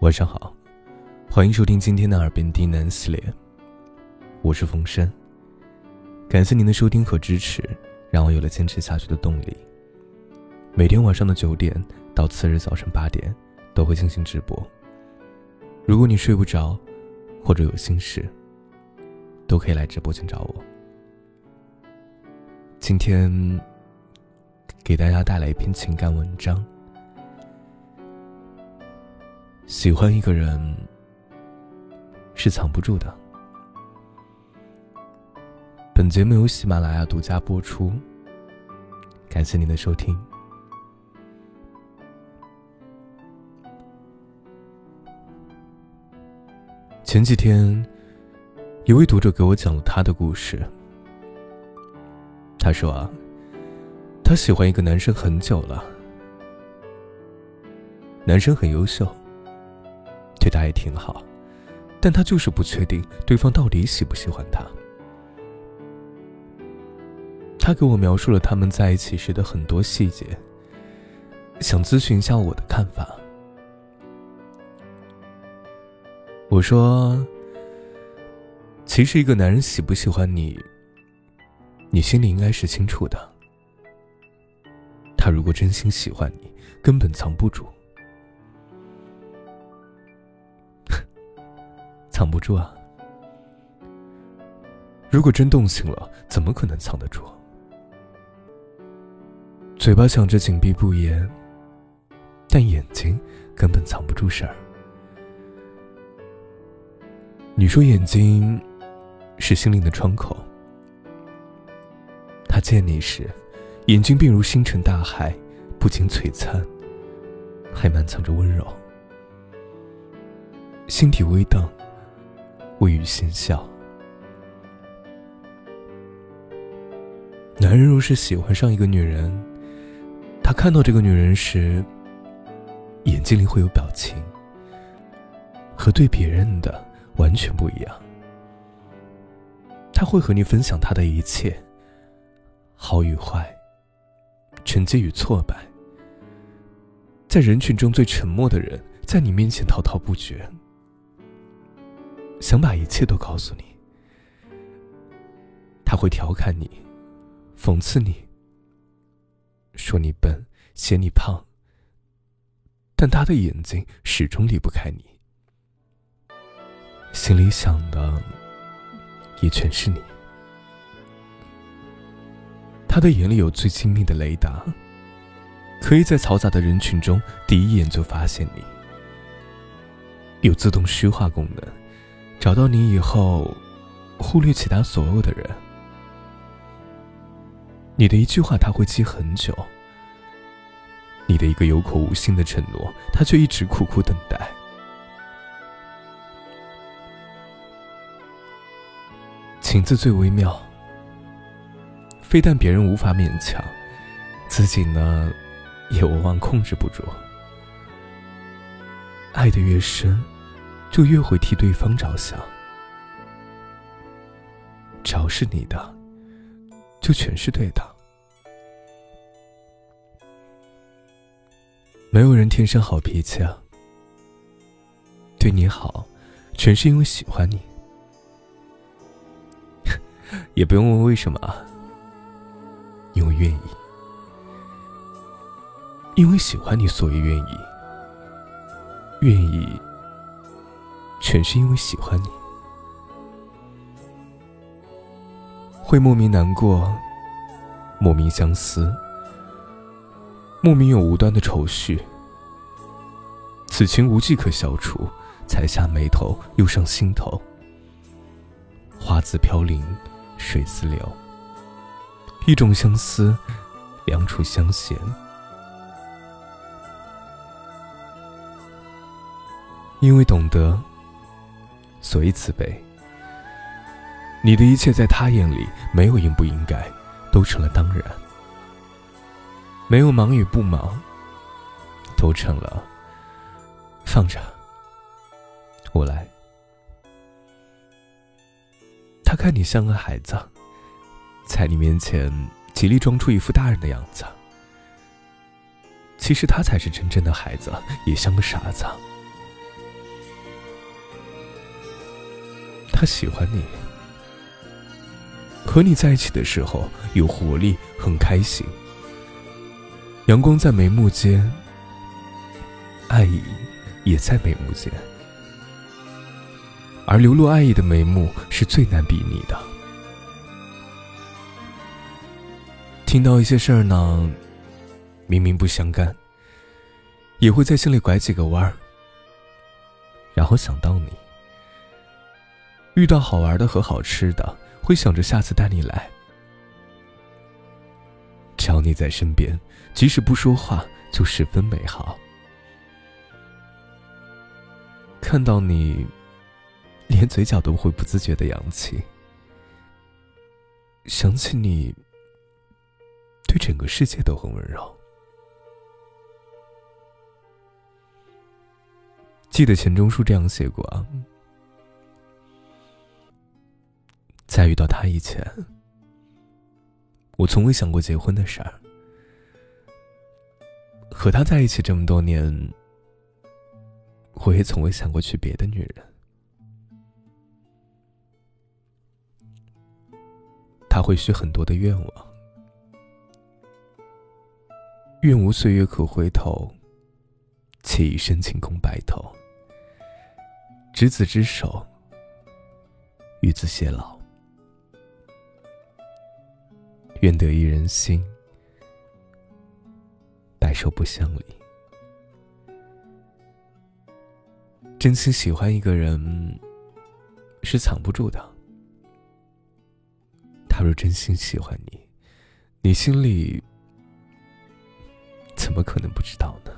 晚上好，欢迎收听今天的耳边低喃系列。我是冯生，感谢您的收听和支持，让我有了坚持下去的动力。每天晚上的九点到次日早晨八点都会进行直播。如果你睡不着，或者有心事，都可以来直播间找我。今天给大家带来一篇情感文章。喜欢一个人是藏不住的。本节目由喜马拉雅独家播出，感谢您的收听。前几天，一位读者给我讲了他的故事。他说啊，他喜欢一个男生很久了，男生很优秀。回答也挺好，但他就是不确定对方到底喜不喜欢他。他给我描述了他们在一起时的很多细节，想咨询一下我的看法。我说：“其实一个男人喜不喜欢你，你心里应该是清楚的。他如果真心喜欢你，根本藏不住。”藏不住啊！如果真动心了，怎么可能藏得住？嘴巴想着紧闭不言，但眼睛根本藏不住事儿。你说眼睛是心灵的窗口，他见你时，眼睛便如星辰大海，不仅璀璨，还满藏着温柔，心底微荡。微雨先笑。男人若是喜欢上一个女人，他看到这个女人时，眼睛里会有表情，和对别人的完全不一样。他会和你分享他的一切，好与坏，成绩与挫败。在人群中最沉默的人，在你面前滔滔不绝。想把一切都告诉你，他会调侃你，讽刺你，说你笨，嫌你胖。但他的眼睛始终离不开你，心里想的也全是你。他的眼里有最精密的雷达，可以在嘈杂的人群中第一眼就发现你，有自动虚化功能。找到你以后，忽略其他所有的人。你的一句话他会记很久，你的一个有口无心的承诺，他却一直苦苦等待。情字最微妙，非但别人无法勉强，自己呢，也往往控制不住。爱的越深。就越会替对方着想，只要是你的，就全是对的。没有人天生好脾气啊，对你好，全是因为喜欢你，也不用问为什么啊，因为愿意，因为喜欢你，所以愿意，愿意。全是因为喜欢你，会莫名难过，莫名相思，莫名有无端的愁绪。此情无计可消除，才下眉头，又上心头。花自飘零，水自流，一种相思，两处相嫌。因为懂得。所以慈悲，你的一切在他眼里没有应不应该，都成了当然；没有忙与不忙，都成了放着，我来。他看你像个孩子，在你面前极力装出一副大人的样子，其实他才是真正的孩子，也像个傻子。他喜欢你，和你在一起的时候有活力，很开心。阳光在眉目间，爱意也在眉目间，而流露爱意的眉目是最难比拟的。听到一些事儿呢，明明不相干，也会在心里拐几个弯儿，然后想到你。遇到好玩的和好吃的，会想着下次带你来。只要你在身边，即使不说话，就十分美好。看到你，连嘴角都会不自觉的扬起。想起你。对整个世界都很温柔。记得钱钟书这样写过啊，在遇到他以前，我从未想过结婚的事儿。和他在一起这么多年，我也从未想过娶别的女人。他会许很多的愿望。愿无岁月可回头，且以深情共白头。执子之手，与子偕老。愿得一人心，白首不相离。真心喜欢一个人，是藏不住的。他若真心喜欢你，你心里。怎么可能不知道呢？